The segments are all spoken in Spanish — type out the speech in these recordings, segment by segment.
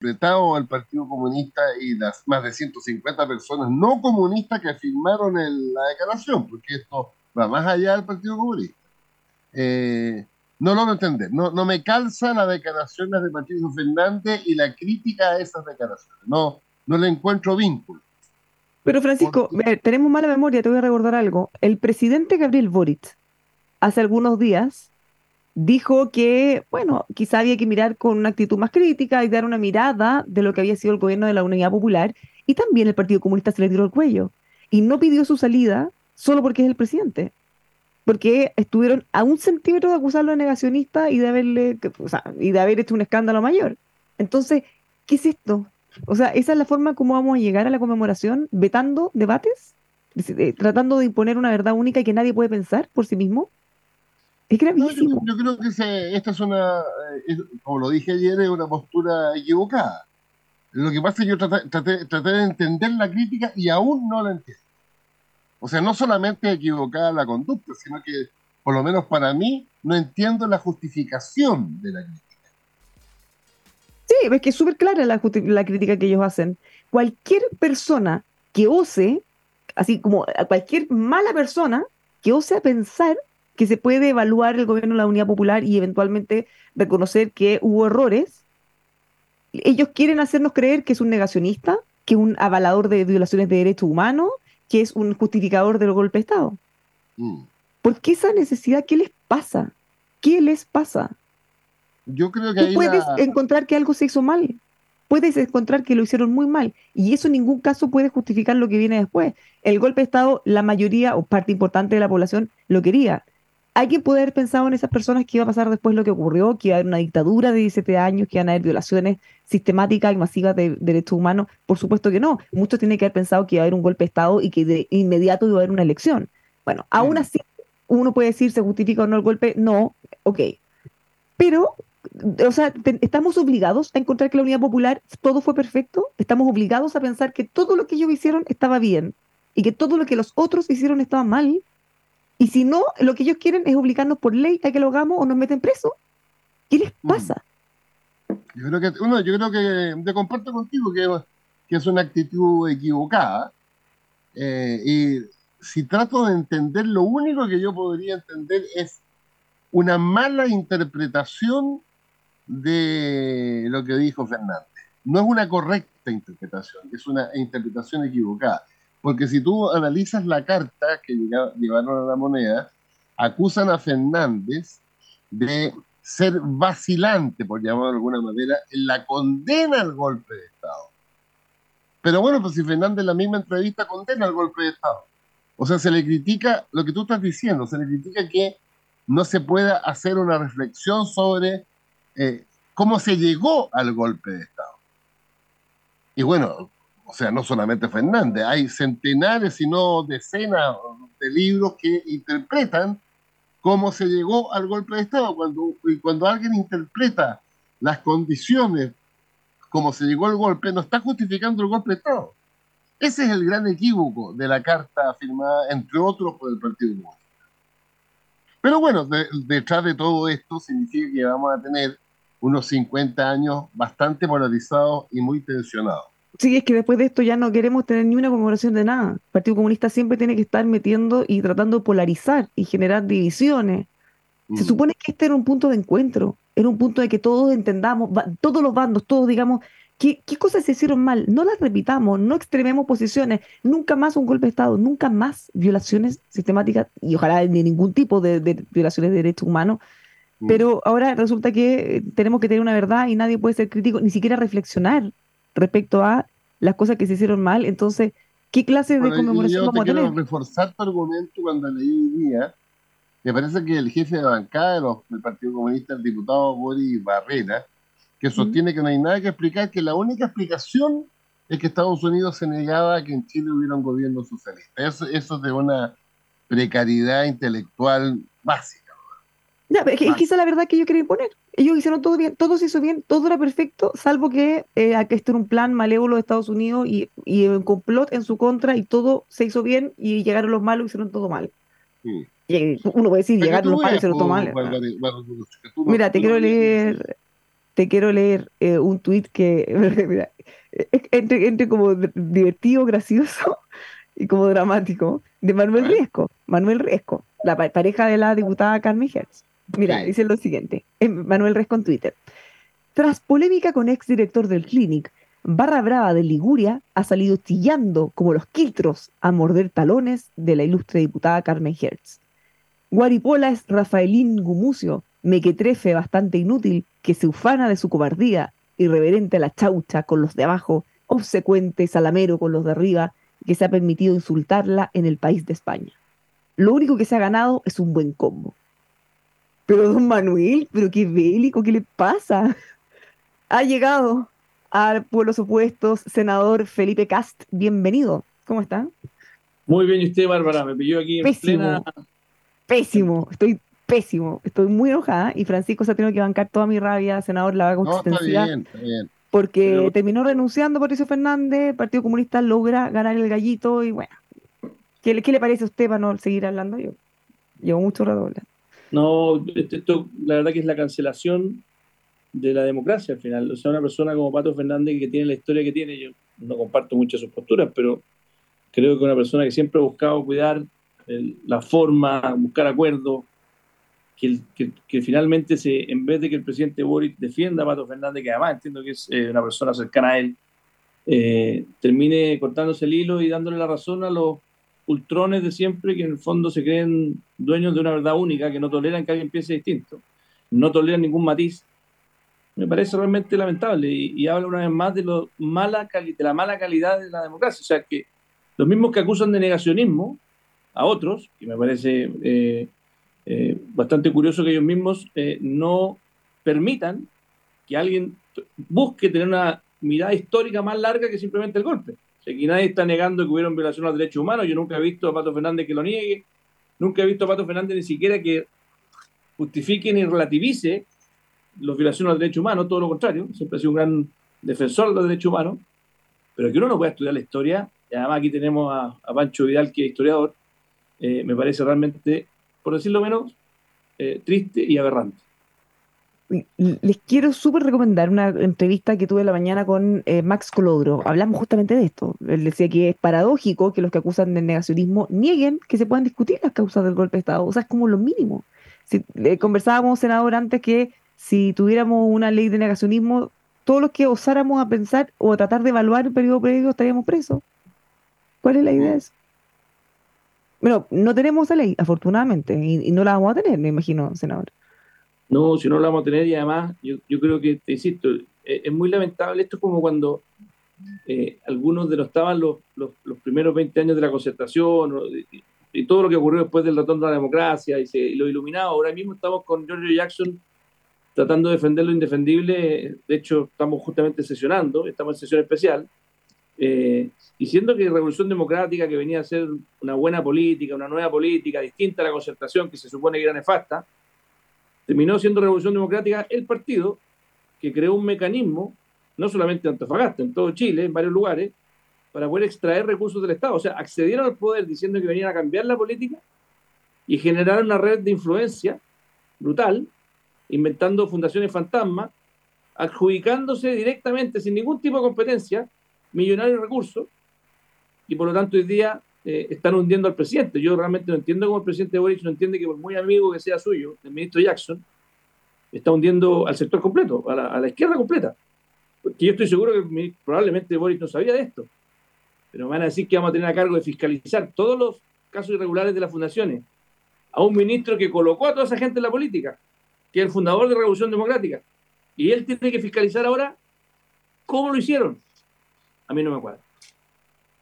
interpretado al Partido Comunista y las más de 150 personas no comunistas que firmaron la declaración, porque esto va más allá del Partido Comunista. Eh, no logro entender, no, no me calza las declaraciones de Patricio Fernández y la crítica a esas declaraciones, no, no le encuentro vínculo. Pero Francisco, tenemos mala memoria, te voy a recordar algo. El presidente Gabriel Boric, hace algunos días, dijo que, bueno, quizá había que mirar con una actitud más crítica y dar una mirada de lo que había sido el gobierno de la Unidad Popular, y también el Partido Comunista se le tiró el cuello. Y no pidió su salida solo porque es el presidente. Porque estuvieron a un centímetro de acusarlo de negacionista y de haberle, y de haber hecho un escándalo mayor. Entonces, ¿qué es esto? O sea, esa es la forma como vamos a llegar a la conmemoración, vetando debates, eh, tratando de imponer una verdad única que nadie puede pensar por sí mismo. Es gravísimo. yo, creo que esta es una, eh, como lo dije ayer, es una postura equivocada. Lo que pasa es que yo traté, de entender la crítica y aún no la entiendo. O sea, no solamente equivocada la conducta, sino que, por lo menos para mí, no entiendo la justificación de la crítica. Sí, es que es súper clara la, la crítica que ellos hacen. Cualquier persona que ose, así como cualquier mala persona que ose pensar que se puede evaluar el gobierno de la Unidad Popular y eventualmente reconocer que hubo errores. Ellos quieren hacernos creer que es un negacionista, que es un avalador de violaciones de derechos humanos, que es un justificador del golpe de Estado. Mm. ¿Por qué esa necesidad? ¿Qué les pasa? ¿Qué les pasa? Yo creo que Tú puedes encontrar que algo se hizo mal. Puedes encontrar que lo hicieron muy mal. Y eso en ningún caso puede justificar lo que viene después. El golpe de Estado, la mayoría o parte importante de la población lo quería hay que poder pensar en esas personas que iba a pasar después lo que ocurrió, que iba a haber una dictadura de 17 años, que iban a haber violaciones sistemáticas y masivas de derechos humanos. Por supuesto que no. Muchos tienen que haber pensado que iba a haber un golpe de Estado y que de inmediato iba a haber una elección. Bueno, aún mm. así, uno puede decir, ¿se justifica o no el golpe? No, ok. Pero, o sea, ¿estamos obligados a encontrar que la Unidad Popular todo fue perfecto? ¿Estamos obligados a pensar que todo lo que ellos hicieron estaba bien y que todo lo que los otros hicieron estaba mal? Y si no, lo que ellos quieren es obligarnos por ley a que lo hagamos o nos meten preso. ¿Qué les mm. pasa? Yo creo que, uno, yo creo que te comparto contigo que, que es una actitud equivocada. Eh, y si trato de entender, lo único que yo podría entender es una mala interpretación de lo que dijo Fernández. No es una correcta interpretación, es una interpretación equivocada. Porque si tú analizas la carta que llevaron a la moneda, acusan a Fernández de ser vacilante, por llamarlo de alguna manera, en la condena al golpe de Estado. Pero bueno, pues si Fernández en la misma entrevista condena al golpe de Estado. O sea, se le critica lo que tú estás diciendo, se le critica que no se pueda hacer una reflexión sobre eh, cómo se llegó al golpe de Estado. Y bueno, o sea, no solamente Fernández, hay centenares, sino decenas de libros que interpretan cómo se llegó al golpe de Estado. Cuando, cuando alguien interpreta las condiciones como se llegó al golpe, no está justificando el golpe de Estado. Ese es el gran equívoco de la carta firmada, entre otros, por el Partido Comunista. Pero bueno, detrás de todo esto significa que vamos a tener unos 50 años bastante polarizados y muy tensionados. Sí, es que después de esto ya no queremos tener ni una conmemoración de nada. El Partido Comunista siempre tiene que estar metiendo y tratando de polarizar y generar divisiones. Se supone que este era un punto de encuentro, era un punto de que todos entendamos, todos los bandos, todos digamos, ¿qué, qué cosas se hicieron mal? No las repitamos, no extrememos posiciones, nunca más un golpe de Estado, nunca más violaciones sistemáticas y ojalá de ningún tipo de, violaciones de derechos humanos. Mm. Pero ahora resulta que eh, tenemos que tener una verdad y nadie puede ser crítico, ni siquiera reflexionar respecto a las cosas que se hicieron mal. Entonces, ¿qué clase de conmemoración vamos a tener? Quiero reforzar tu argumento cuando leí hoy día me parece que el jefe de bancada del Partido Comunista, el diputado Boris Barrera, que sostiene que no hay nada que explicar, que la única explicación es que Estados Unidos se negaba a que en Chile hubiera un gobierno socialista. Eso, eso es de una precariedad intelectual básica. Ya, es, que, esa es la verdad que yo quería imponer. Ellos hicieron todo bien, todo se hizo bien, todo era perfecto, salvo que eh, este era un plan malévolo de Estados Unidos y, y, un complot en su contra y todo se hizo bien y llegaron los malos y hicieron todo mal. Sí uno puede decir, llegar los padres se lo toman. Mira, te quiero leer, te quiero leer eh, un tuit que mira, entre, entre como divertido, gracioso y como dramático de Manuel Riesco. Manuel Riesco, la pareja de la diputada Carmen Hertz. Mira, dice lo siguiente, Manuel Riesco en Twitter. Tras polémica con ex director del Clinic, Barra Brava de Liguria ha salido chillando como los quiltros a morder talones de la ilustre diputada Carmen Hertz. Guaripola es Rafaelín Gumucio, mequetrefe bastante inútil, que se ufana de su cobardía, irreverente a la chaucha con los de abajo, obsecuente salamero con los de arriba, que se ha permitido insultarla en el país de España. Lo único que se ha ganado es un buen combo. Pero don Manuel, pero qué bélico, ¿qué le pasa? Ha llegado a Pueblos Opuestos, senador Felipe Cast, bienvenido. ¿Cómo está? Muy bien, ¿y usted, Bárbara? Me pilló aquí en plena pésimo, estoy pésimo, estoy muy enojada y Francisco se ha tenido que bancar toda mi rabia, senador, la hago no, está bien, está bien. Porque terminó renunciando Patricio Fernández, el Partido Comunista logra ganar el gallito y bueno, ¿qué, le parece a usted para no seguir hablando? Yo llevo mucho rato No, esto, la verdad que es la cancelación de la democracia al final. O sea, una persona como Pato Fernández que tiene la historia que tiene, yo no comparto muchas sus posturas, pero creo que una persona que siempre ha buscado cuidar la forma, buscar acuerdos, que, finalmente se, en vez de que el presidente Boric defienda a Pato Fernández, que además entiendo que es eh, una persona cercana a él, eh, termine cortándose el hilo y dándole la razón a los ultrones de siempre que en el fondo se creen dueños de una verdad única, que no toleran que alguien piense distinto, no toleran ningún matiz. Me parece realmente lamentable y, habla una vez más de, lo mala de la mala calidad de la democracia. O sea, que los mismos que acusan de negacionismo a otros, y me parece eh, eh, bastante curioso que ellos mismos eh, no permitan que alguien busque tener una mirada histórica más larga que simplemente el golpe. Sea, aquí nadie está negando que hubieron violación a los derechos humanos. Yo nunca he visto a Pato Fernández que lo niegue. Nunca he visto a Pato Fernández ni siquiera que justifique ni relativice los violaciones a los derechos humanos. Todo lo contrario. Siempre ha sido un gran defensor de los derechos humanos. Pero que uno no pueda estudiar la historia. Y además aquí tenemos a, a Pancho Vidal, que es historiador, eh, me parece realmente, por decirlo menos, eh, triste y aberrante. Les quiero súper recomendar una entrevista que tuve la mañana con eh, Max Colodro. Hablamos justamente de esto. Él decía que es paradójico que los que acusan del negacionismo nieguen que se puedan discutir las causas del golpe de Estado. O sea, es como lo mínimo. Si, conversábamos, senador, antes que si tuviéramos una ley de negacionismo, todos los que osáramos a pensar o a tratar de evaluar el periodo previo estaríamos presos. ¿Cuál es la idea de eso? Bueno, no tenemos esa ley, afortunadamente, y, no la vamos a tener, me imagino, senador. No, si no la vamos a tener, y además, yo, yo creo que, te insisto, eh, es, muy lamentable. Esto es como cuando eh, algunos denostaban los, los, los, primeros 20 años de la concertación y, todo lo que ocurrió después del ratón de la democracia y, se, y lo iluminado. Ahora mismo estamos con George Jackson tratando de defender lo indefendible. De hecho, estamos justamente sesionando, estamos en sesión especial. Eh, diciendo que Revolución Democrática, que venía a ser una buena política, una nueva política, distinta a la concertación que se supone que era nefasta, terminó siendo Revolución Democrática el partido que creó un mecanismo, no solamente en Antofagasta, en todo Chile, en varios lugares, para poder extraer recursos del Estado. O sea, accedieron al poder diciendo que venían a cambiar la política y generaron una red de influencia brutal, inventando fundaciones fantasmas, adjudicándose directamente, sin ningún tipo de competencia, millonarios recursos, y por lo tanto hoy día eh, están hundiendo al presidente. Yo realmente no entiendo cómo el presidente Boric no entiende que por muy amigo que sea suyo, el ministro Jackson, está hundiendo al sector completo, a la, izquierda completa. Porque yo estoy seguro que probablemente Boric no sabía de esto. Pero me van a decir que vamos a tener a cargo de fiscalizar todos los casos irregulares de las fundaciones a un ministro que colocó a toda esa gente en la política, que es el fundador de Revolución Democrática. Y él tiene que fiscalizar ahora cómo lo hicieron. A mí no me cuadra.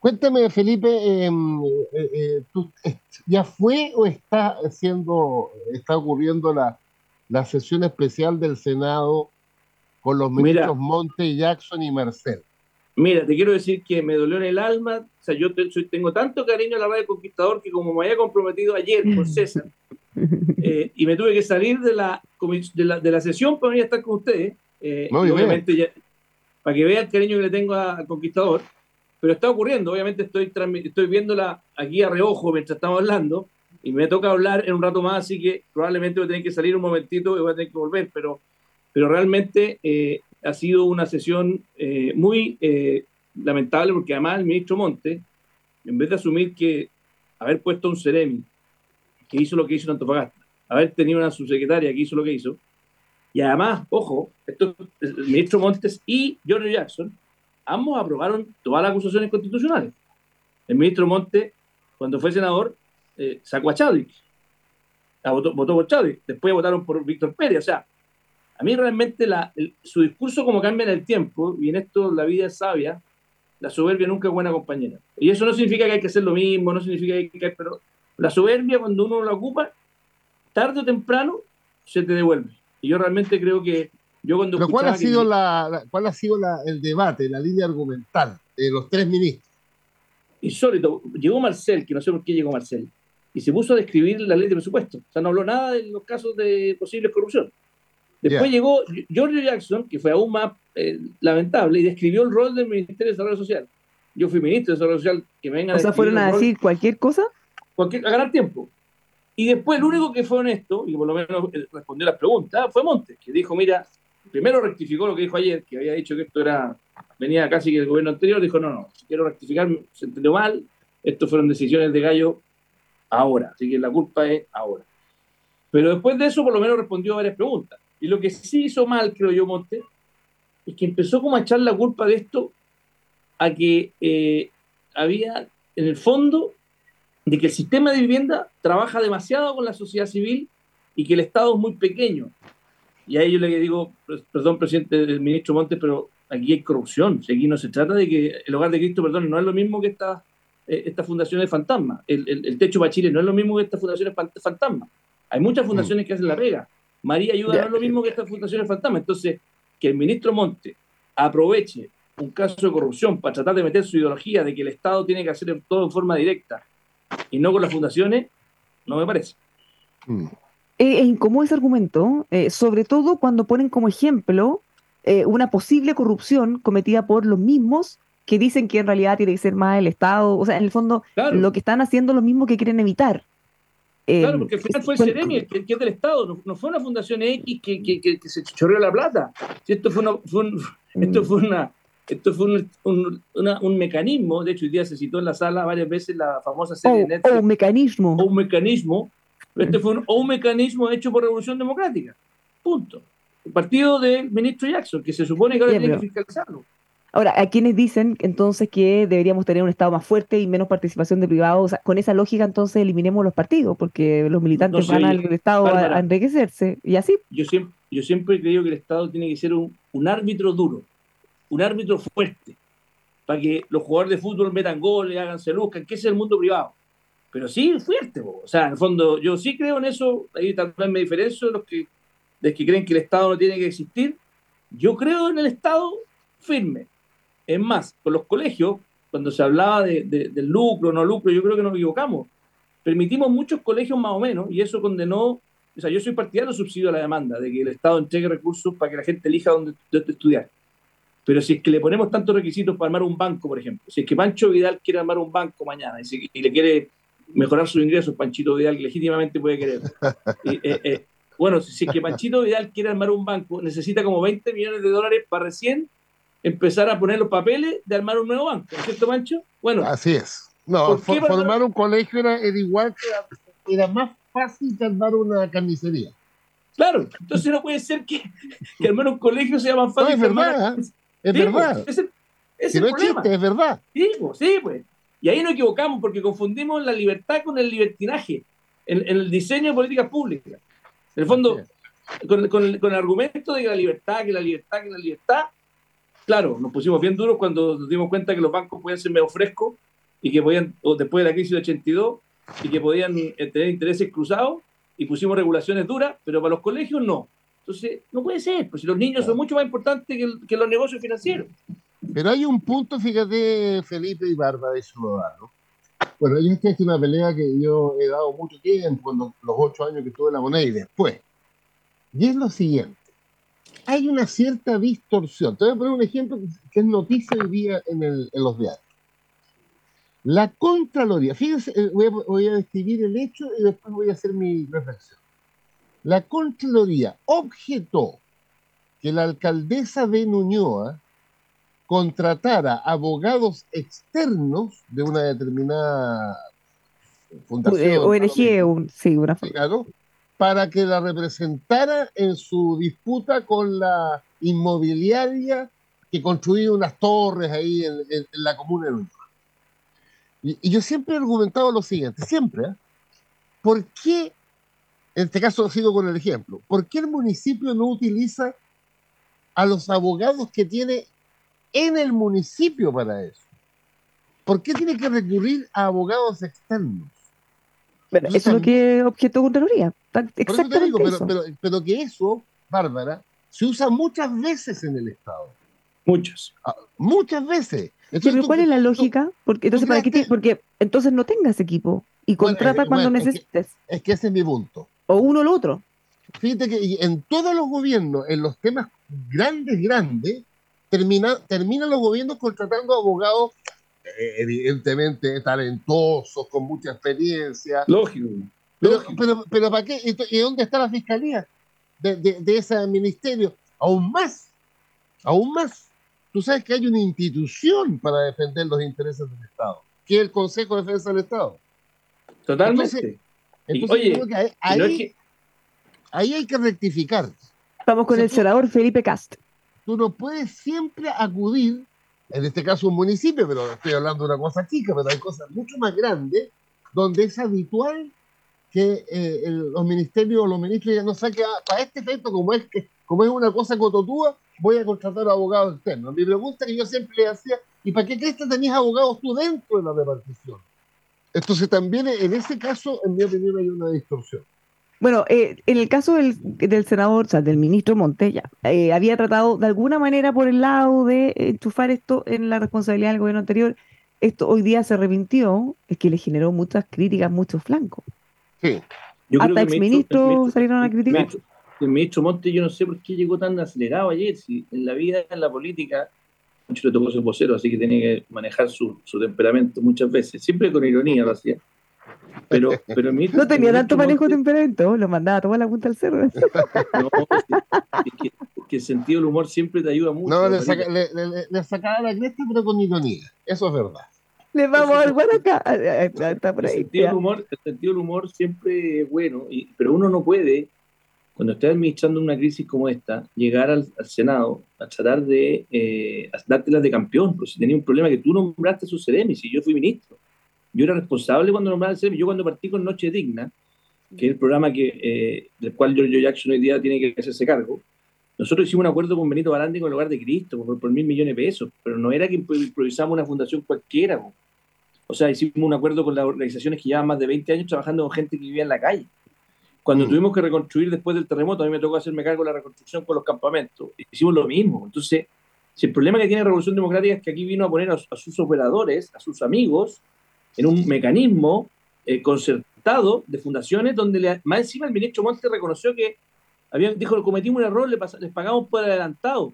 Cuéntame, Felipe, em, eh, eh, ¿ya fue o está haciendo, está ocurriendo la, la sesión especial del Senado con los ministros Monte, Jackson y Marcel? Mira, te quiero decir que me dolió en el alma. O sea, yo tengo tanto cariño a la radio Conquistador que como me había comprometido ayer con César eh, y me tuve que salir de la, de la, de la sesión para venir a estar con ustedes, eh, obviamente ya, para que vea el cariño que le tengo al Conquistador, pero está ocurriendo. Obviamente estoy, estoy viéndola aquí a reojo mientras estamos hablando y me toca hablar en un rato más, así que probablemente voy a tener que salir un momentito y voy a tener que volver, pero, pero realmente eh, ha sido una sesión eh, muy eh, lamentable porque además el ministro Monte, en vez de asumir que haber puesto un Ceremi que hizo lo que hizo en Antofagasta, haber tenido una subsecretaria que hizo lo que hizo, y además, ojo, esto, el ministro Montes y George Jackson, ambos aprobaron todas las acusaciones constitucionales. El ministro Montes, cuando fue senador, eh, sacó a Chadwick, votó, votó por después votaron por Víctor Pérez, o sea, a mí realmente su discurso como cambia en el tiempo, y en esto la vida es sabia, la soberbia nunca es buena compañera. Y eso no significa que hay que hacer lo mismo, no significa que hay que... Pero la soberbia cuando uno la ocupa, tarde o temprano, se te devuelve. Y yo realmente creo que yo cuando... Pero ¿cuál ha, sido la, ¿cuál ha sido el debate, la línea argumental de los tres ministros? Insólito. Llegó Marcel, que no sé por qué llegó Marcel, y se puso a describir la ley de presupuesto. O sea, no habló nada de los casos de posible corrupción. Después llegó George Jackson, que fue aún más eh, lamentable, y describió el rol del Ministerio de Desarrollo Social. Yo fui ministro de Desarrollo Social, que me venga O sea, fueron a decir cualquier cosa. Cualquier, a ganar tiempo. Y después el único que fue honesto, y por lo menos eh, respondió a las preguntas, fue Montes, que dijo, mira, primero rectificó lo que dijo ayer, que había dicho que esto era, venía casi que del gobierno anterior, dijo, no, no, quiero rectificar, se entendió mal, esto fueron decisiones de gallo ahora, así que la culpa es ahora. Pero después de eso, por lo menos respondió a varias preguntas. Y lo que sí hizo mal, creo yo, Monte, es que empezó como a echar la culpa de esto a que eh, había, en el fondo, de que el sistema de vivienda trabaja demasiado con la sociedad civil y que el Estado es muy pequeño. Y ahí yo le digo, perdón, presidente del ministro Montes, pero aquí hay corrupción. Aquí no se trata de que el hogar de Cristo, perdón, no es lo mismo que esta, eh, esta fundación de fantasma. El, el, techo para Chile no es lo mismo que esta fundación de fantasma. Hay muchas fundaciones mm. que hacen la pega. María Ayuda no es lo mismo que estas fundaciones fantasma. Entonces, que el ministro Monte aproveche un caso de corrupción para tratar de meter su ideología de que el Estado tiene que hacer todo en forma directa y no con las fundaciones, no me parece. Mm. Es incómodo ese argumento, eh, sobre todo cuando ponen como ejemplo eh, una posible corrupción cometida por los mismos que dicen que en realidad tiene que ser más el Estado. O sea, en el fondo, lo que están haciendo lo mismo que quieren evitar. Claro, em, porque al final fue el Ceremi, el, que es del Estado, no, fue una fundación X que, que, que, se chorreó la plata. Esto fue, una, fue un, esto fue, una, esto fue un, un, mecanismo, de hecho hoy día se citó en la sala varias veces la famosa serie de Netflix. O un mecanismo. O un mecanismo. Este fue un, un mecanismo hecho por Revolución Democrática. Punto. El partido del ministro Jackson, que se supone que ahora tiene que fiscalizarlo. Ahora, ¿a quienes dicen entonces que deberíamos tener un Estado más fuerte y menos participación de privados? con esa lógica, entonces eliminemos los partidos, porque los militantes van al Estado a, enriquecerse y así. Yo siempre, yo siempre he creído que el Estado tiene que ser un, árbitro duro, un árbitro fuerte, para que los jugadores de fútbol metan goles, hagan se que es el mundo privado. Pero sí, fuerte, o sea, en el fondo, yo sí creo en eso, ahí también me diferencio de los que, de que creen que el Estado no tiene que existir. Yo creo en el Estado firme, es más, con los colegios, cuando se hablaba de, del lucro, no lucro, yo creo que nos equivocamos. Permitimos muchos colegios más o menos y eso condenó, o sea, yo soy partidario del subsidio a la demanda, de que el Estado entregue recursos para que la gente elija dónde, estudiar. Pero si es que le ponemos tantos requisitos para armar un banco, por ejemplo, si es que Pancho Vidal quiere armar un banco mañana y, le quiere mejorar sus ingresos, Panchito Vidal legítimamente puede querer. Eh, eh, bueno, si es que Panchito Vidal quiere armar un banco, necesita como 20 millones de dólares para recién empezar a poner los papeles de armar un nuevo banco, ¿no es cierto, Mancho? Bueno, así es. No, formar un colegio era, igual que era más fácil que armar una carnicería. Claro, entonces no puede ser que, que armar un colegio sea más fácil. No, es verdad, es verdad. Es el, es no Chiste, es verdad. Sí, pues, sí, pues. Y ahí nos equivocamos porque confundimos la libertad con el libertinaje en, el diseño de políticas públicas. En el fondo, con, con, el, con, el, argumento de que la libertad, que la libertad, que la libertad, claro, nos pusimos bien duros cuando nos dimos cuenta que los bancos podían ser medio frescos y que podían, después de la crisis del 82, y que podían eh, tener intereses cruzados y pusimos regulaciones duras, pero para los colegios no. Entonces, no puede ser, pues si los niños son mucho más importantes que, que, los negocios financieros. Pero hay un punto, fíjate, Felipe y Barba, de eso lo ¿no? Bueno, y esta es una pelea que yo he dado mucho tiempo, cuando, los ocho años que estuve en la moneda y después. Y es lo siguiente. Hay una cierta distorsión. Te voy a poner un ejemplo que es noticia hoy día en, el, en los diarios. La Contraloría, fíjense, eh, voy a, describir el hecho y después voy a hacer mi reflexión. La Contraloría objetó que la alcaldesa de Nuñoa contratara abogados externos de una determinada fundación. ONG, sí, una claro, para que la representara en su disputa con la inmobiliaria que construía unas torres ahí en, en la comuna de Nuñoa. Y, yo siempre he argumentado lo siguiente, siempre, ¿eh? ¿por qué, en este caso sigo con el ejemplo, ¿por qué el municipio no utiliza a los abogados que tiene en el municipio para eso? ¿Por qué tiene que recurrir a abogados externos? Bueno, eso es lo que objeto Contraloría. Exactamente digo, pero, pero, que eso, Bárbara, se usa muchas veces en el Estado. Muchas. Ah, muchas veces. Entonces, ¿Cuál es la lógica? Porque entonces, ¿para qué Porque entonces no tengas equipo y contrata eh, cuando necesites. Es que, ese es mi punto. O uno o lo otro. Fíjate que en todos los gobiernos, en los temas grandes, grandes, termina, terminan los gobiernos contratando abogados eh, evidentemente talentosos, con mucha experiencia. Lógico. Pero, pero, pero, ¿para qué? ¿Y dónde está la fiscalía de, de, de ese ministerio? Aún más, aún más. Tú sabes que hay una institución para defender los intereses del Estado, que es el Consejo de Defensa del Estado. Totalmente. Entonces, ahí, hay que rectificar. Estamos con el senador Felipe Cast. Tú no puedes siempre acudir, en este caso un municipio, pero estoy hablando de una cosa chica, pero hay cosas mucho más grandes, donde es habitual que eh, los ministerios o los ministros ya no saquen ah, para este efecto, como es que como es una cosa cototúa, voy a contratar abogados externos. Mi pregunta que yo siempre le hacía, ¿y para qué crees que tenías abogados tú dentro de la repartición? Entonces también en ese caso, en mi opinión, hay una distorsión. Bueno, eh, en el caso del, senador, o sea, del ministro Montella, eh, había tratado de alguna manera por el lado de enchufar esto en la responsabilidad del gobierno anterior. Esto hoy día se revintió, es que le generó muchas críticas, muchos flancos. Sí. Hasta exministros salieron a criticar el ministro Monte, yo no sé por qué llegó tan acelerado ayer, si en la vida, en la política, mucho le tocó ser vocero, así que tenía que manejar su, temperamento muchas veces, siempre con ironía lo hacía. Pero, pero no tenía tanto manejo de temperamento, lo mandaba a tomar la punta al cerro. No, es que, el sentido del humor siempre te ayuda mucho. No, le, sacaba la cresta, pero con ironía, eso es verdad. Le vamos al acá. Está por ahí, el, sentido del humor, el sentido del humor siempre es bueno, y, pero uno no puede cuando estés administrando una crisis como esta, llegar al, Senado a tratar de eh, dártelas de campeón, pues si tenía un problema que tú nombraste a su CDM, si yo fui ministro, yo era responsable cuando nombraba el CDM, yo cuando partí con Noche Digna, que es el programa que, eh, del cual Giorgio Jackson hoy día tiene que hacerse cargo, nosotros hicimos un acuerdo con Benito Barandi con el lugar de Cristo por, mil millones de pesos, pero no era que improvisamos una fundación cualquiera. O sea, hicimos un acuerdo con las organizaciones que llevan más de 20 años trabajando con gente que vivía en la calle. Cuando mm. tuvimos que reconstruir después del terremoto, a mí me tocó hacerme cargo de la reconstrucción con los campamentos. Hicimos lo mismo. Entonces, si el problema que tiene la Revolución Democrática es que aquí vino a poner a, sus operadores, a sus amigos, en un mecanismo eh, concertado de fundaciones donde más encima el ministro Monte reconoció que habían, dijo, cometimos un error, les, pagamos por adelantado.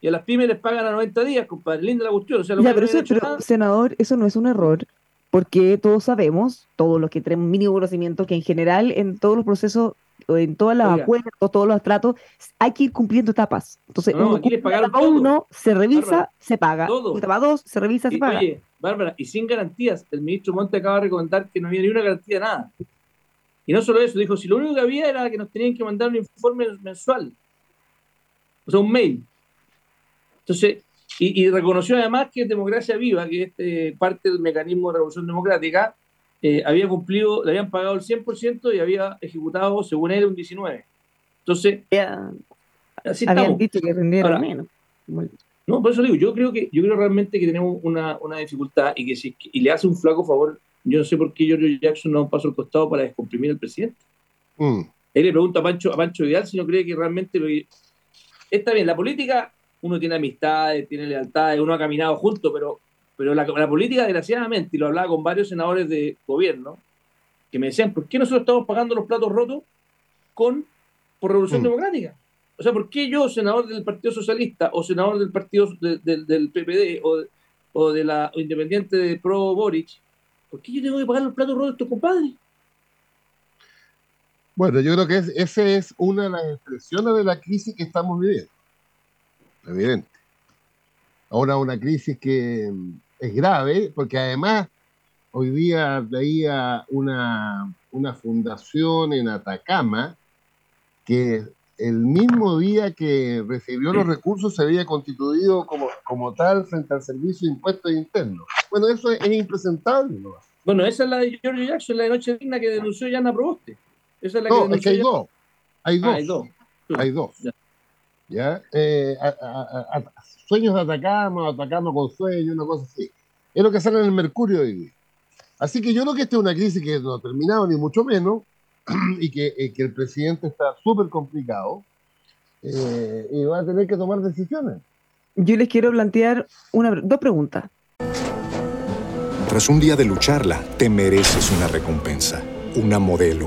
Y a las pymes les pagan a 90 días, compadre, linda la cuestión. O sea, pero senador, eso no es un error porque todos sabemos, todos los que tenemos mínimo conocimiento, que en general en todos los procesos en todas las acuerdos, todos los tratos, hay que ir cumpliendo etapas. Entonces, No, no, uno cumple pagaron etapa todo. uno, se revisa, Bárbara, se paga. todo. Etapa dos, se revisa, se Y, paga. oye, Bárbara, y sin garantías, el ministro Monte acaba de recomendar que no había ni una garantía de nada. Y no solo eso, dijo, si lo único que había era que nos tenían que mandar un informe mensual, o sea, un mail. Entonces, y, y reconoció además que Democracia Viva, que es este, parte del mecanismo de revolución democrática, eh, había cumplido, le habían pagado el 100% y había ejecutado, según él, un 19%. Entonces, Ya así habían estamos. dicho que rindieron Ahora, menos. No, por eso digo, yo creo que yo creo realmente que tenemos una, una dificultad y que si y le hace un flaco favor, yo no sé por qué George Jackson no da un paso al costado para descomprimir al presidente. Mm. Él le pregunta a Pancho, a Pancho Vidal si no cree que realmente lo está bien, la política, uno tiene amistades, tiene lealtades, uno ha caminado juntos, pero, pero la, la política, desgraciadamente, y lo hablaba con varios senadores de gobierno, que me decían, ¿por qué nosotros estamos pagando los platos rotos con por revolución Mm. democrática? O sea, ¿por qué yo, senador del Partido Socialista o senador del Partido de- de- del PPD o, o de la o independiente de Pro Boric, ¿por qué yo tengo que pagar los platos rotos a estos compadres? Bueno, yo creo que es, esa es una de las expresiones de la crisis que estamos viviendo. Evidente. Ahora una crisis que es grave, porque además hoy día veía una, una fundación en Atacama que el mismo día que recibió los recursos se había constituido como, como tal frente al Servicio de Impuestos Internos. Bueno, eso es, es impresentable. ¿no? Bueno, esa es la de George Jackson, la de Noche Digna que denunció Yana Proboste. Esa es la que No, es denunció que hay dos. Hay dos. Ah, hay dos. Hay dos. Ya. ¿Ya? Eh, a- a- a- a- sueños de Atacama, Atacama con sueños, una cosa así. Es lo que sale en el Mercurio hoy día. Así que yo creo que esta es una crisis que no ha terminado, ni mucho menos, y que, eh, que el presidente está súper complicado eh, y va a tener que tomar decisiones. Yo les quiero plantear una, dos preguntas. Tras un día de lucharla, te mereces una recompensa, una modelo,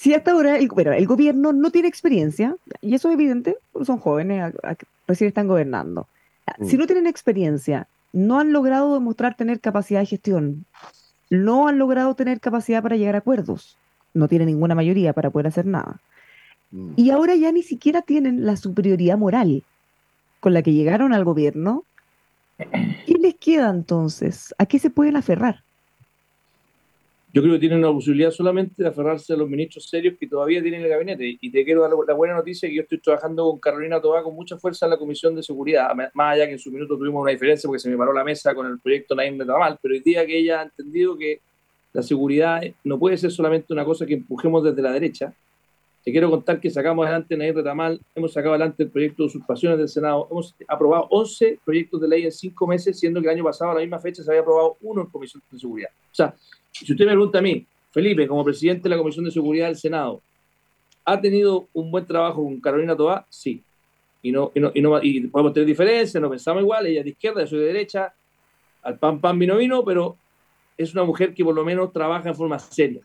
Si hasta ahora el, bueno, el gobierno no tiene experiencia, y eso es evidente, son jóvenes, a- a- recién están gobernando. Si Mm. no tienen experiencia, no han logrado demostrar tener capacidad de gestión, no han logrado tener capacidad para llegar a acuerdos, no tienen ninguna mayoría para poder hacer nada. Mm. Y ahora ya ni siquiera tienen la superioridad moral con la que llegaron al gobierno. ¿Qué les queda entonces? ¿A qué se pueden aferrar? Yo creo que tienen una posibilidad solamente de aferrarse a los ministros serios que todavía tienen el gabinete. Y te quiero dar la buena noticia que yo estoy trabajando con Carolina Toá con mucha fuerza en la Comisión de Seguridad, más allá que en su minuto tuvimos una diferencia porque se me paró la mesa con el proyecto Naim de Tamal, pero hoy día que ella ha entendido que la seguridad no puede ser solamente una cosa que empujemos desde la derecha. Te quiero contar que sacamos adelante Naim de Tamal, hemos sacado adelante el proyecto de usurpaciones del Senado, hemos aprobado 11 proyectos de ley en cinco meses, siendo que el año pasado a la misma fecha se había aprobado uno en Comisión de Seguridad. O sea, si usted me pregunta a mí, Felipe, como presidente de la Comisión de Seguridad del Senado, ¿ha tenido un buen trabajo con Carolina Toá? Sí. Y, no, y, no, y, no, y podemos tener diferencias, no pensamos igual, ella es de izquierda, yo soy de derecha, al pan pan vino vino, pero es una mujer que por lo menos trabaja en forma seria.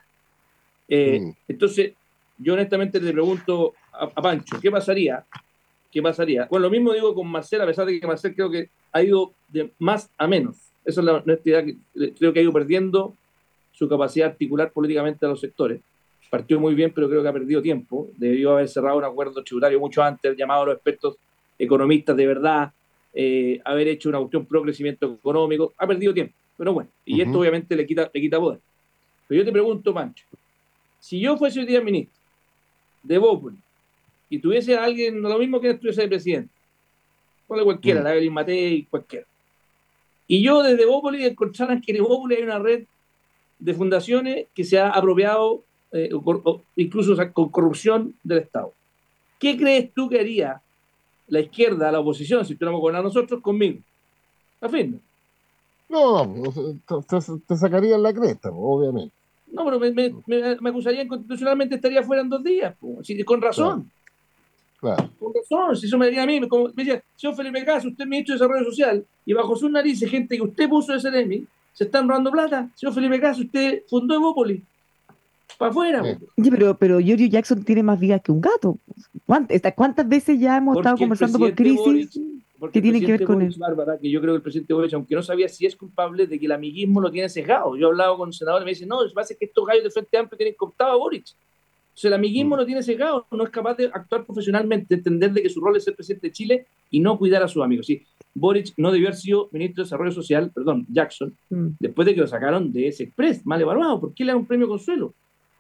Eh, Mm. Entonces, yo honestamente le pregunto a, a Pancho, ¿qué pasaría? ¿Qué pasaría? Bueno, lo mismo digo con Marcel, a pesar de que Marcel creo que ha ido de más a menos. Esa es la honestidad que creo que ha ido perdiendo su capacidad de articular políticamente a los sectores. Partió muy bien, pero creo que ha perdido tiempo. Debió haber cerrado un acuerdo tributario mucho antes, llamado a los expertos economistas de verdad, eh, haber hecho una cuestión pro crecimiento económico. Ha perdido tiempo, pero bueno. Y esto obviamente le quita, le quita poder. Pero yo te pregunto, Pancho, si yo fuese hoy día ministro de Bópoli y tuviese a alguien, lo mismo que estuviese de presidente, ponle cualquiera, Mm. la Evelyn Matei, cualquiera. Y yo desde Bópoli encontraran que en Bópoli hay una red de fundaciones que se ha apropiado, eh, incluso o sea, con corrupción del Estado. ¿Qué crees tú que haría la izquierda, la oposición, si estuviéramos gobernando nosotros, conmigo? ¿La firme? No, te, te- sacarían la cresta, obviamente. No, pero me, me, me- acusarían constitucionalmente, estaría fuera en dos días, po. Con razón. Con razón, si eso me diría a mí, me, decía, señor Felipe Caso, usted es ministro de Desarrollo Social, y bajo sus narices, gente que usted puso de CEREMI, se están robando plata. Señor Felipe Caso, usted fundó Evópolis. Para afuera. pero, pero Giorgio Jackson tiene más vidas que un gato. ¿Cuántas, veces ya hemos estado conversando por crisis? que tiene que ver con eso? Bárbara, que yo creo que el presidente Boric, aunque no sabía si es culpable de que el amiguismo lo tiene sesgado. Yo he hablado con senadores y me dicen, no, es base que estos gallos de Frente Amplio tienen cooptado a Boric. Entonces el amiguismo mm. lo tiene cegado, no es capaz de actuar profesionalmente, entender de que su rol es ser presidente de Chile y no cuidar a sus amigos. Sí, Boric no debió haber sido ministro de Desarrollo Social, perdón, Jackson, mm. después de que lo sacaron de ese express, mal evaluado. ¿Por qué le da un premio consuelo?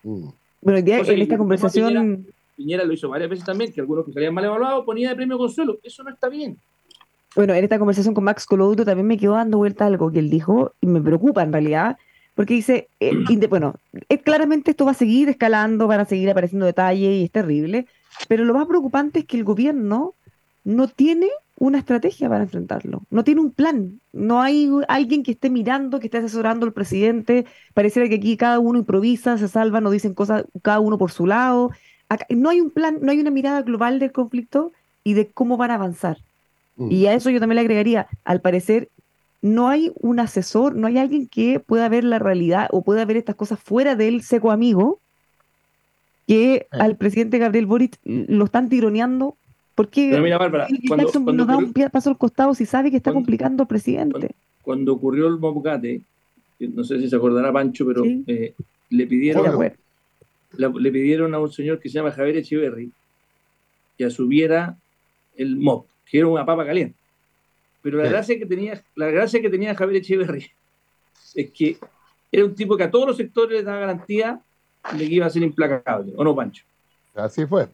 Mm. Bueno, en esta conversación... Piñera, lo hizo varias veces también, que algunos que salían mal evaluados ponía de premio consuelo. Eso no está bien. Bueno, en esta conversación con Max Colouto también me quedó dando vuelta algo que él dijo, y me preocupa en realidad, porque dice, eh, bueno, eh, claramente esto va a seguir escalando, van a seguir apareciendo detalles y es terrible, pero lo más preocupante es que el gobierno no tiene una estrategia para enfrentarlo, no tiene un plan, no hay alguien que esté mirando, que esté asesorando al presidente, pareciera que aquí cada uno improvisa, se salva, no dicen cosas cada uno por su lado, no hay un plan, no hay una mirada global del conflicto y de cómo van a avanzar. Mm. Y a eso yo también le agregaría, al parecer no hay un asesor, no hay alguien que pueda ver la realidad o pueda ver estas cosas fuera del seco amigo, que eh. al presidente Gabriel Boric lo están tironeando. Porque Pero mira, Bárbara, cuando, nos da un paso al costado si sabe que está complicando al presidente. Cuando, ocurrió el Mobocate, no sé si se acordará Pancho, pero eh, le pidieron le pidieron a un señor que se llama Javier Echeverry que asumiera el MOP, que era una papa caliente. Pero la, gracia que tenía, la gracia que tenía Javier Echeverry es que era un tipo que a todos los sectores les daba garantía de que iba a ser implacable, ¿o no, Pancho? Así fue.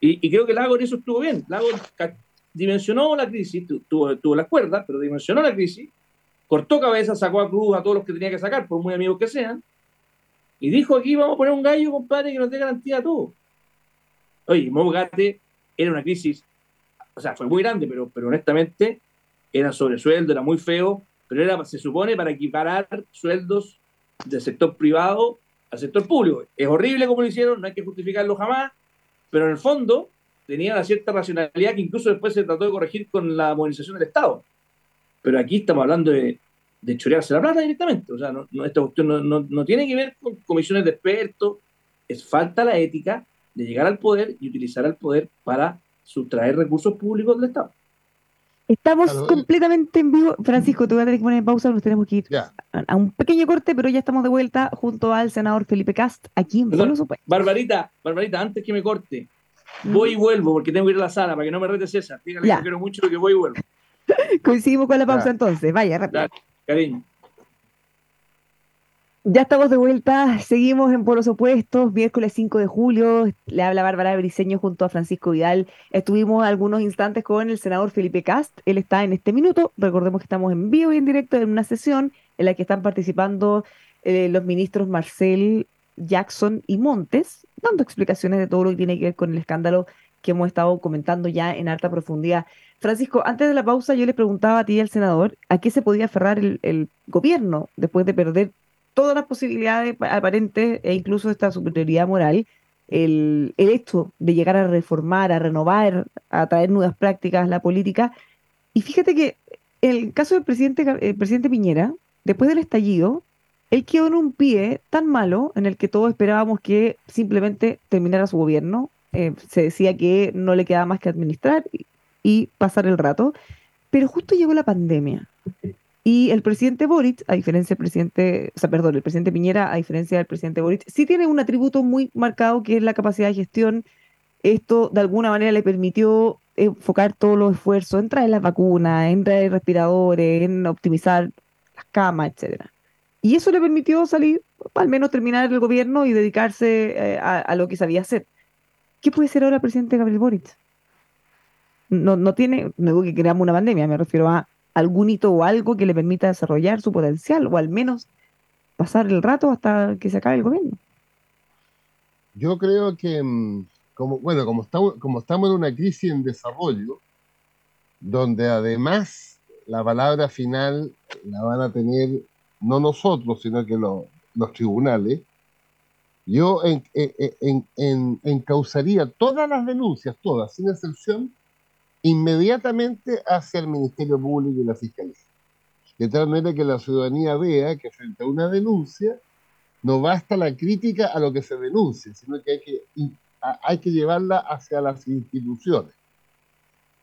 Y, creo que Lago en eso estuvo bien. Lago dimensionó la crisis, tuvo, tuvo las cuerdas, pero dimensionó la crisis, cortó cabeza, sacó a cruz a todos los que tenía que sacar, por muy amigos que sean, y dijo aquí vamos a poner un gallo, compadre, que nos dé garantía a todo. Oye, Mogate era una crisis, o sea, fue muy grande, pero, pero honestamente era sobresueldo, era muy feo, pero era, se supone, para equiparar sueldos del sector privado al sector público. Es horrible como lo hicieron, no hay que justificarlo jamás, pero en el fondo tenía una cierta racionalidad que incluso después se trató de corregir con la modernización del Estado. Pero aquí estamos hablando de, de chorearse la plata directamente. O sea, no, esta cuestión no, no, tiene que ver con comisiones de expertos, es falta la ética de llegar al poder y utilizar el poder para sustraer recursos públicos del Estado. Estamos completamente en vivo. Francisco, te voy a tener que poner en pausa, nos tenemos que ir a, un pequeño corte, pero ya estamos de vuelta junto al senador Felipe Cast, aquí en Perdón, Barbarita, Barbarita, antes que me corte, voy y vuelvo porque tengo que ir a la sala para que no me rete César. Dígale que quiero mucho que voy y vuelvo. Coincidimos con la pausa entonces, vaya, rápido. cariño. Ya estamos de vuelta, seguimos en Polos Opuestos, miércoles 5 de julio, le habla Bárbara Briceño junto a Francisco Vidal. Estuvimos algunos instantes con el senador Felipe Cast, él está en este minuto, recordemos que estamos en vivo y en directo en una sesión en la que están participando eh, los ministros Marcel, Jackson y Montes, dando explicaciones de todo lo que tiene que ver con el escándalo que hemos estado comentando ya en alta profundidad. Francisco, antes de la pausa yo le preguntaba a ti, el senador, a qué se podía aferrar el gobierno después de perder todas las posibilidades aparentes e incluso esta superioridad moral, el, el hecho de llegar a reformar, a renovar, a traer nuevas prácticas a la política. Y fíjate que el caso del presidente, el presidente Piñera, después del estallido, él quedó en un pie tan malo en el que todos esperábamos que simplemente terminara su gobierno. Eh, se decía que no le quedaba más que administrar y pasar el rato, pero justo llegó la pandemia. Y el presidente Boric, a diferencia del presidente, o sea, perdón, el presidente Piñera, a diferencia del presidente Boric, sí tiene un atributo muy marcado que es la capacidad de gestión. Esto de alguna manera le permitió enfocar todos los esfuerzos en traer las vacunas, en traer respiradores, en optimizar las camas, etcétera. Y eso le permitió salir, al menos terminar el gobierno y dedicarse eh, a, lo que sabía hacer. ¿Qué puede ser ahora el presidente Gabriel Boric? No, no tiene, no digo que creamos una pandemia, me refiero a algún hito o algo que le permita desarrollar su potencial o al menos pasar el rato hasta que se acabe el gobierno. Yo creo que, mm, como, bueno, como estamos, como estamos en una crisis en desarrollo, donde además la palabra final la van a tener no nosotros, sino que los tribunales, yo en, encausaría todas las denuncias, todas, sin excepción, inmediatamente hacia el Ministerio Público y la Fiscalía. De tal manera que la ciudadanía vea que frente a una denuncia no basta la crítica a lo que se denuncia, sino que hay que, hay que llevarla hacia las instituciones.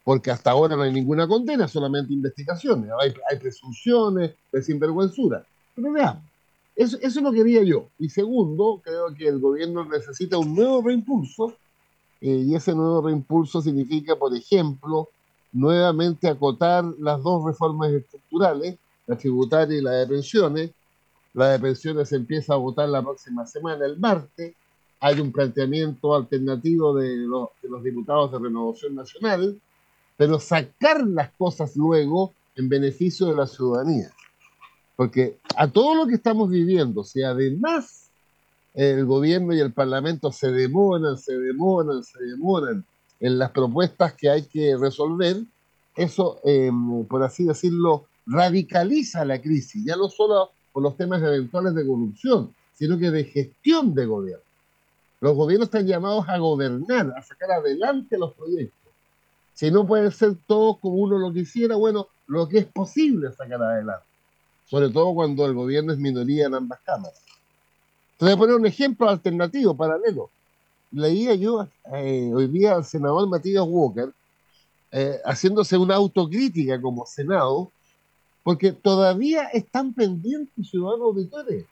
Porque hasta ahora no hay ninguna condena, solamente investigaciones. Hay, presunciones de sinvergüenzura. Pero veamos, eso, eso lo quería yo. Y segundo, creo que el gobierno necesita un nuevo reimpulso eh, y ese nuevo reimpulso significa, por ejemplo, nuevamente acotar las dos reformas estructurales, la tributaria y la de pensiones. La de pensiones se empieza a votar la próxima semana, el martes. Hay un planteamiento alternativo de los, de los diputados de Renovación Nacional, pero sacar las cosas luego en beneficio de la ciudadanía. Porque a todo lo que estamos viviendo, si además el gobierno y el parlamento se demoran, se demoran, se demoran en las propuestas que hay que resolver, eso, em, por así decirlo, radicaliza la crisis, ya no solo por los temas eventuales de corrupción, sino que de gestión de gobierno. Los gobiernos están llamados a gobernar, a sacar adelante los proyectos. Si no puede ser todo como uno lo quisiera, bueno, lo que es posible sacar adelante. Sobre todo cuando el gobierno es minoría en ambas cámaras. Te voy a poner un ejemplo alternativo, paralelo. Leía yo eh, hoy día al senador Matías Walker eh, haciéndose una autocrítica como Senado, porque todavía están pendientes, ciudadanos auditores,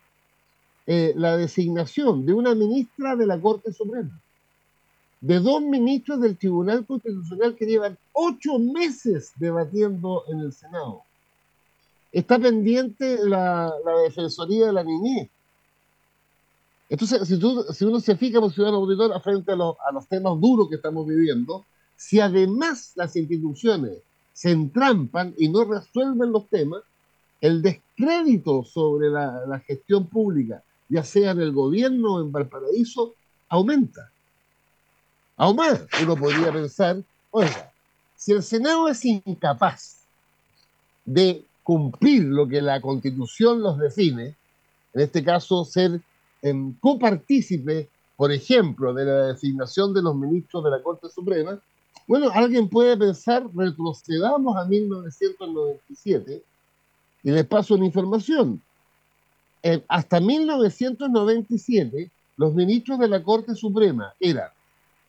eh, la designación de una ministra de la Corte Suprema, de dos ministros del Tribunal Constitucional que llevan ocho meses debatiendo en el Senado. Está pendiente la, la Defensoría de la Niñez, entonces, si, uno se fija como ciudadano auditor frente a los, a los temas duros que estamos viviendo, si además las instituciones se entrampan y no resuelven los temas, el descrédito sobre la, la, gestión pública, ya sea en el gobierno o en Valparaíso, aumenta. Aún más, uno podría pensar, oiga, si el Senado es incapaz de cumplir lo que la Constitución los define, en este caso ser en copartícipe, por ejemplo, de la designación de los ministros de la Corte Suprema, bueno, alguien puede pensar, retrocedamos a 1997 y les paso una información. Hasta 1997, los ministros de la Corte Suprema eran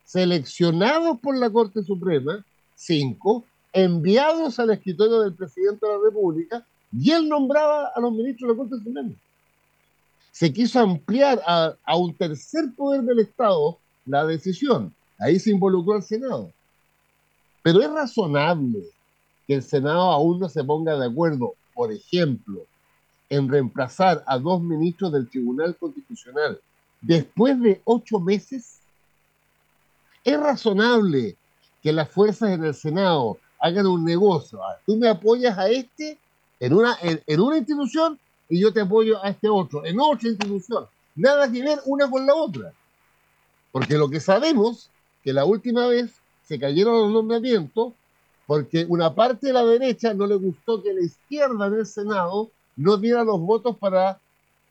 seleccionados por la Corte Suprema, cinco, enviados al escritorio del presidente de la República, y él nombraba a los ministros de la Corte Suprema se quiso ampliar a, un tercer poder del Estado la decisión. Ahí se involucró el Senado. Pero es razonable que el Senado aún no se ponga de acuerdo, por ejemplo, en reemplazar a dos ministros del Tribunal Constitucional después de ocho meses. Es razonable que las fuerzas en el Senado hagan un negocio. Ah, tú me apoyas a este en una, en una institución y yo te apoyo a este otro, en otra institución. Nada que ver una con la otra. Porque lo que sabemos, que la última vez se cayeron los nombramientos porque una parte de la derecha no le gustó que la izquierda del Senado no diera los votos para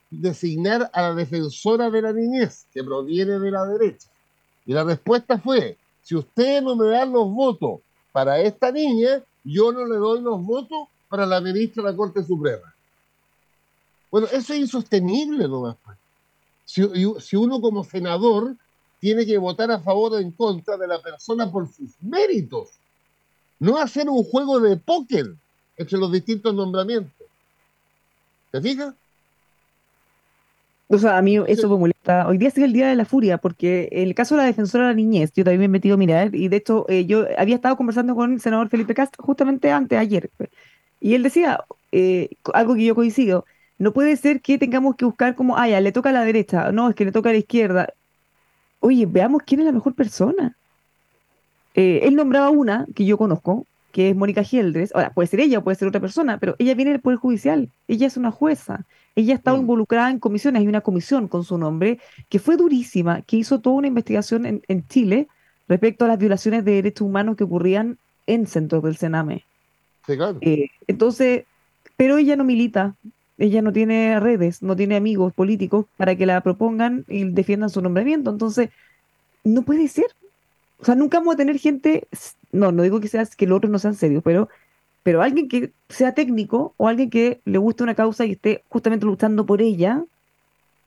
designar a la defensora de la niñez, que proviene de la derecha. Y la respuesta fue, si ustedes no me dan los votos para esta niña, yo no le doy los votos para la ministra de la Corte Suprema. Bueno, eso es insostenible nomás. Si, si uno como senador tiene que votar a favor o en contra de la persona por sus méritos, no hacer un juego de póker entre los distintos nombramientos. ¿Te fijas? O sea, a mí eso me molesta. Hoy día es el día de la furia, porque el caso de la defensora de la niñez, yo también me he metido a mirar, y de hecho eh, yo había estado conversando con el senador Felipe Castro justamente antes, ayer, y él decía eh, algo que yo coincido, no puede ser que tengamos que buscar como, ah, ya, le toca a la derecha, no, es que le toca a la izquierda. Oye, veamos quién es la mejor persona. Eh, él nombraba una que yo conozco, que es Mónica Gieldres. Ahora, puede ser ella o puede ser otra persona, pero ella viene del Poder Judicial. Ella es una jueza. Ella ha estado mm. involucrada en comisiones. Hay una comisión con su nombre que fue durísima, que hizo toda una investigación en, Chile respecto a las violaciones de derechos humanos que ocurrían en centros del Sename. Sí, claro. Eh, entonces, pero ella no milita ella no tiene redes, no tiene amigos políticos para que la propongan y defiendan su nombramiento. Entonces, no puede ser. O sea, nunca vamos a tener gente, no, no digo que seas que los otros no sean serios, pero, pero alguien que sea técnico o alguien que le guste una causa y esté justamente luchando por ella,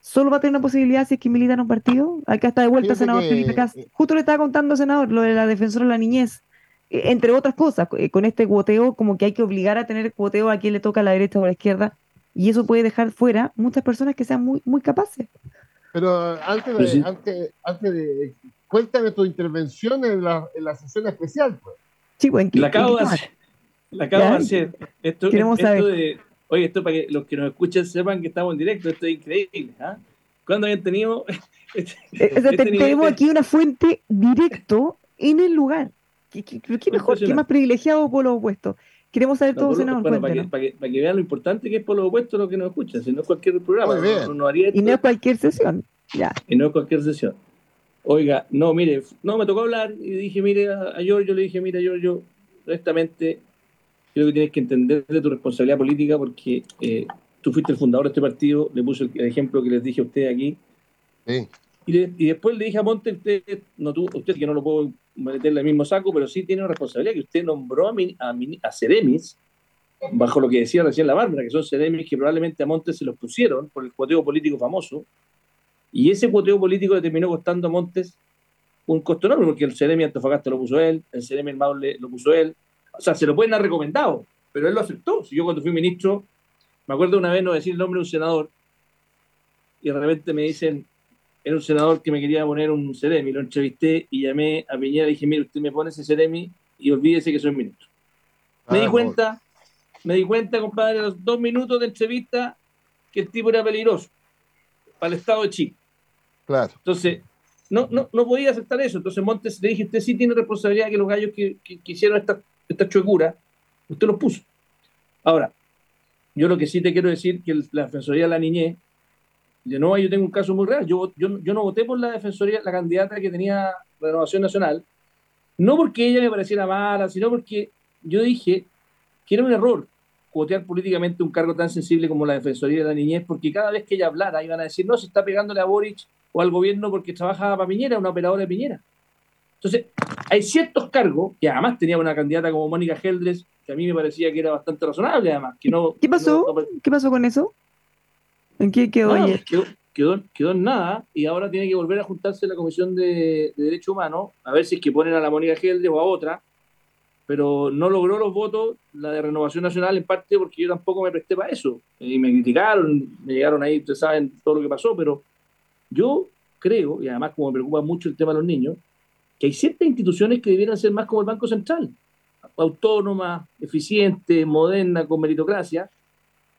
solo va a tener una posibilidad si es que milita en un partido. Acá está de vuelta senador Felipe Cas. Eh, Justo le estaba contando, senador, lo de la defensora de la niñez. E, entre otras cosas, eh, con este cuoteo, como que hay que obligar a tener cuoteo a quien le toca a la derecha o a la izquierda, y eso puede dejar fuera muchas personas que sean muy, muy capaces. Pero antes de, antes, antes de cuéntame tu intervención en la, en la sesión especial. Pues. Sí, bueno, la acabo de hacer. La acabo de hacer. Esto, Queremos esto saber. De, oye, esto para que los que nos escuchan sepan que estamos en directo, esto es increíble. ¿ah? ¿Cuándo habían tenido? Este, eh, este tenemos aquí una fuente directo en el lugar. ¿Qué, qué, mejor, qué más privilegiado por los opuestos? Queremos saber todo, senador. Bueno, para, que, para, que, para, que, vean lo importante que es por los opuestos lo que nos escuchan, si no es cualquier programa. No, y no es cualquier sesión. Ya. Y no es cualquier sesión. Oiga, no, mire, no, me tocó hablar y dije, mire, a, a Giorgio le dije, mira, Giorgio, honestamente, creo que tienes que entender de tu responsabilidad política porque eh, tú fuiste el fundador de este partido, le puse el, ejemplo que les dije a usted aquí. Sí. Y, y, después le dije a Monte, usted, no usted que no lo puedo meterle el mismo saco, pero sí tiene una responsabilidad que usted nombró a, a Ceremis, bajo lo que decía recién la Bárbara, que son Ceremis que probablemente a Montes se los pusieron por el cuoteo político famoso, y ese cuoteo político le terminó costando a Montes un costo enorme, porque el Ceremi Antofagasta lo puso él, el Ceremi El Maule lo puso él. O sea, se lo pueden dar recomendado, pero él lo aceptó. Si yo cuando fui ministro, me acuerdo una vez no decir el nombre de un senador, y de repente me dicen, era un senador que me quería poner un Ceremi, lo entrevisté y llamé a Piñera y dije, mire, usted me pone ese Ceremi y olvídese que soy ministro. Me di ah, cuenta, me di cuenta, compadre, a los dos minutos de entrevista, que el tipo era peligroso para el Estado de Chile. Claro. Entonces, no, no, no podía aceptar eso. Entonces Montes le dije, usted sí tiene responsabilidad que los gallos que, que, hicieron esta, esta chuecura, usted los puso. Ahora, yo lo que sí te quiero decir que la Defensoría de la Niñez, de nuevo yo tengo un caso muy real, yo, yo, yo no voté por la Defensoría, la candidata que tenía Renovación Nacional, no porque ella me pareciera mala, sino porque yo dije que era un error cuotear políticamente un cargo tan sensible como la Defensoría de la Niñez, porque cada vez que ella hablara iban a decir, no, se está pegándole a Boric o al gobierno porque trabajaba para Piñera, una operadora de Piñera. Entonces, hay ciertos cargos, que además tenía una candidata como Mónica Geldres, que a mí me parecía que era bastante razonable, además. Que no, ¿Qué pasó? ¿Qué pasó con eso? ¿En qué quedó ayer? Quedó, quedó, en nada y ahora tiene que volver a juntarse la Comisión de, de Derechos Humanos a ver si es que ponen a la Mónica Geldres o a otra pero no logró los votos la de Renovación Nacional en parte porque yo tampoco me presté para eso. Y me criticaron, me llegaron ahí, ustedes saben todo lo que pasó, pero yo creo, y además como me preocupa mucho el tema de los niños, que hay ciertas instituciones que debieran ser más como el Banco Central, autónomas, eficientes, modernas, con meritocracia.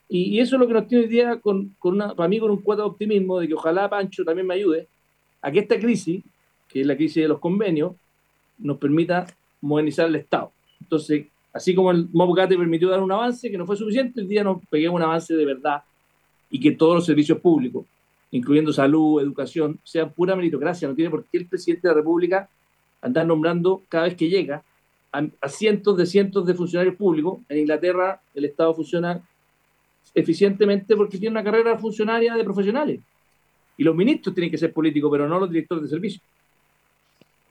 Y, eso es lo que nos tiene hoy día con, con una, para mí con un cuadro de optimismo de que ojalá Pancho también me ayude a que esta crisis, que es la crisis de los convenios, nos permita modernizar el Estado. Entonces, así como el MOPGATE permitió dar un avance que no fue suficiente, el día nos peguemos un avance de verdad y que todos los servicios públicos, incluyendo salud, educación, sean pura meritocracia. No tiene por qué el presidente de la República andar nombrando cada vez que llega a, cientos de cientos de funcionarios públicos. En Inglaterra el Estado funciona eficientemente porque tiene una carrera funcionaria de profesionales. Y los ministros tienen que ser políticos, pero no los directores de servicios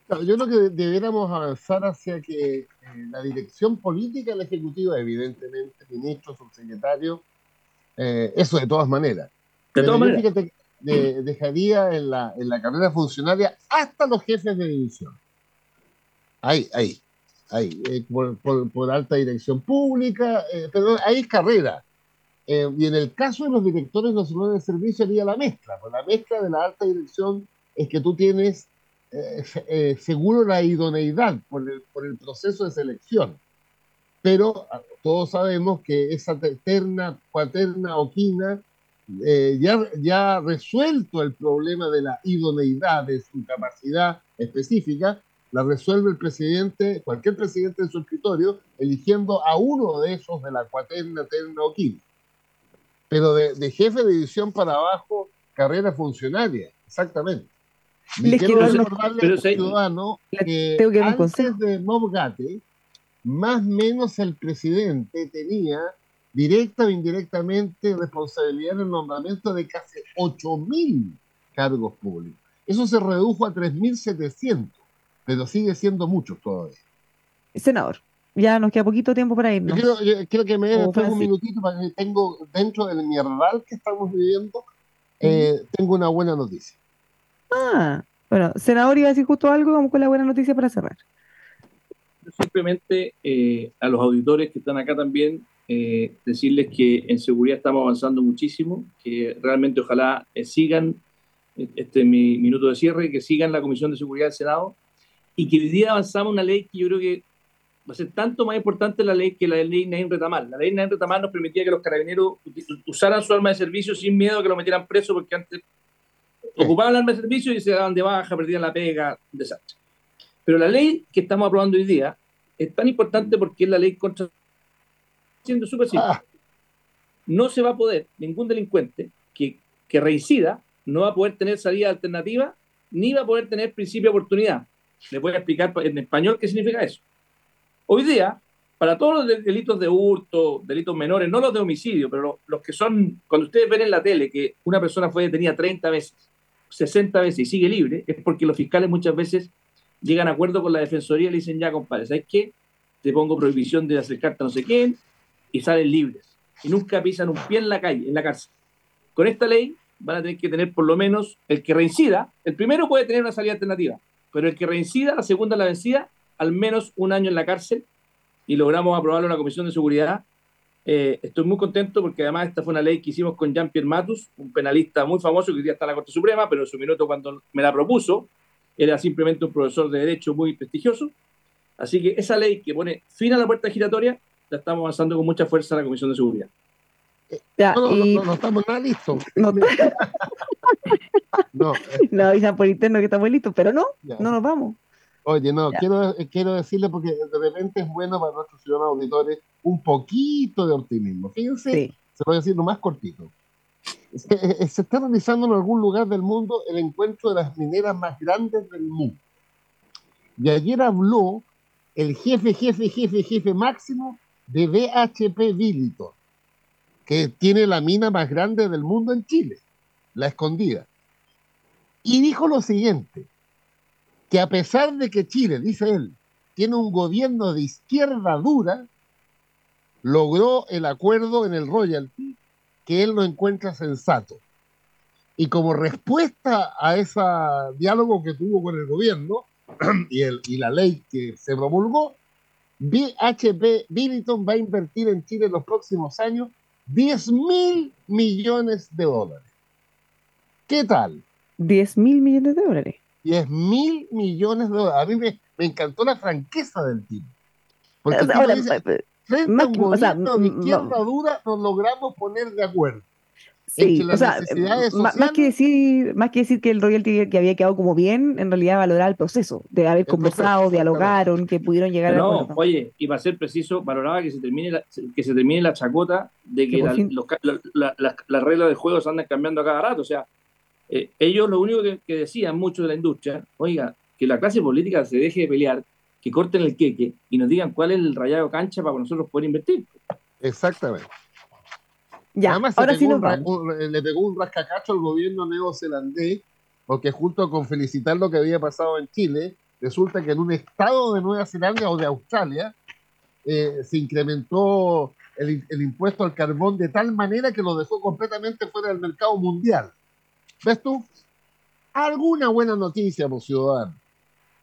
yo creo que debiéramos avanzar hacia que eh, la dirección política del Ejecutivo, evidentemente, ministro, subsecretario, eh, eso de todas maneras. De todas maneras. dejaría en la, en la carrera funcionaria hasta los jefes de división. Ahí, ahí, ahí, eh, por, por, alta dirección pública, pero ahí es carrera. Y en el caso de los directores nacionales de servicio sería la mezcla, pues la mezcla de la alta dirección es que tú tienes eh, eh, seguro la idoneidad por el, por el proceso de selección. Pero ah, todos sabemos que esa terna, cuaterna o quina eh, ya, ya ha resuelto el problema de la idoneidad, de su capacidad específica, la resuelve el presidente, cualquier presidente en su escritorio, eligiendo a uno de esos de la cuaterna, terna o quina. Pero de, de jefe de división para abajo, carrera funcionaria, exactamente. Les quiero recordarle al ciudadano que, antes de Mobgate, más o menos el presidente tenía directa o indirectamente responsabilidad en el nombramiento de casi 8.000 cargos públicos. Eso se redujo a 3.700, pero sigue siendo mucho todavía. Senador, ya nos queda poquito tiempo para irnos. Yo quiero, quiero que me den un minutito para que tengo dentro del mierdal que estamos viviendo, eh, tengo una buena noticia. Ah, bueno, senador iba a decir justo algo, vamos con la buena noticia para cerrar. Simplemente eh, a los auditores que están acá también, eh, decirles que en seguridad estamos avanzando muchísimo, que realmente ojalá sigan este mi minuto de cierre, que sigan la Comisión de Seguridad del Senado y que hoy día avanzamos una ley que yo creo que va a ser tanto más importante la ley que la ley Nain Retamal. La ley Nain Retamal nos permitía que los carabineros usaran su arma de servicio sin miedo a que lo metieran preso, porque antes ocupaban el arma de servicio y se daban de baja, perdían la pega, un desastre. Pero la ley que estamos aprobando hoy día es tan importante porque es la ley contra... Siendo súper simple. Ah. No se va a poder, ningún delincuente que, que reincida, no va a poder tener salida alternativa, ni va a poder tener principio de oportunidad. Les voy a explicar en español qué significa eso. Hoy día, para todos los delitos de hurto, delitos menores, no los de homicidio, pero los que son, cuando ustedes ven en la tele que una persona fue detenida 30 veces, 60 veces y sigue libre, es porque los fiscales muchas veces llegan a acuerdo con la defensoría y le dicen, ya compadre, ¿sabes qué? Te pongo prohibición de acercarte a no sé quién y salen libres. Y nunca pisan un pie en la calle, en la cárcel. Con esta ley van a tener que tener por lo menos el que reincida, el primero puede tener una salida alternativa, pero el que reincida, la segunda la vencida, al menos un año en la cárcel y logramos aprobarlo en la Comisión de Seguridad. Eh, estoy muy contento porque además esta fue una ley que hicimos con Jean-Pierre Matus, un penalista muy famoso que hoy día está en la Corte Suprema, pero en su minuto cuando me la propuso era simplemente un profesor de derecho muy prestigioso. Así que esa ley que pone fin a la puerta giratoria la estamos avanzando con mucha fuerza en la Comisión de Seguridad. Ya, no, no, no, estamos nada listos. No, no, no avisan por interno que estamos listos, pero no, no nos vamos. Oye, no, quiero, quiero decirle porque de repente es bueno para nuestros ciudadanos auditores un poquito de optimismo. Fíjense, se puede decir lo más cortito. Se, está realizando en algún lugar del mundo el encuentro de las mineras más grandes del mundo. Y ayer habló el jefe, jefe, jefe, jefe máximo de BHP Billiton, que tiene la mina más grande del mundo en Chile, la escondida. Y dijo lo siguiente, que a pesar de que Chile, dice él, tiene un gobierno de izquierda dura, logró el acuerdo en el royalty que él lo encuentra sensato. Y como respuesta a ese diálogo que tuvo con el gobierno y, el, y la ley que se promulgó, BHP Billiton va a invertir en Chile en los próximos años 10 mil millones de dólares. ¿Qué tal? 10 mil millones de dólares. 10 mil millones de dólares. A mí me, encantó la franqueza del tipo. Porque frente a un gobierno de izquierda dura nos logramos poner de acuerdo. Sí, o sea, más, que decir, más que decir que el royalty que había quedado como bien, en realidad valorar el proceso, de haber conversado, dialogaron, que pudieron llegar a No, oye, y para ser preciso, valoraba que se termine la, que se termine la chacota de que, las reglas del juego se andan cambiando a cada rato. O sea, eh, ellos lo único que, decían mucho de la industria, oiga, que la clase política se deje de pelear, que corten el queque y nos digan cuál es el rayado cancha para que nosotros poder invertir. Exactamente. Ya, Además, ahora sí le pegó un rascacacho al gobierno neozelandés, porque junto con felicitar lo que había pasado en Chile, resulta que en un estado de Nueva Zelanda o de Australia eh, se incrementó el, el, impuesto al carbón de tal manera que lo dejó completamente fuera del mercado mundial. ¿Ves tú? Alguna buena noticia, por ciudadano.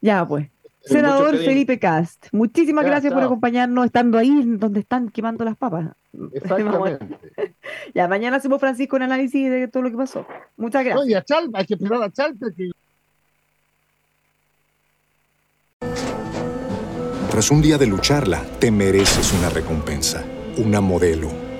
Ya, pues. Senador Felipe Cast, muchísimas gracias por acompañarnos estando ahí donde están quemando las papas. Exactamente. ya, mañana hacemos Francisco un análisis de todo lo que pasó. Muchas gracias. Oye, a Chalpa, hay que esperar a Chalpa Tras un día de lucharla, te mereces una recompensa, una modelo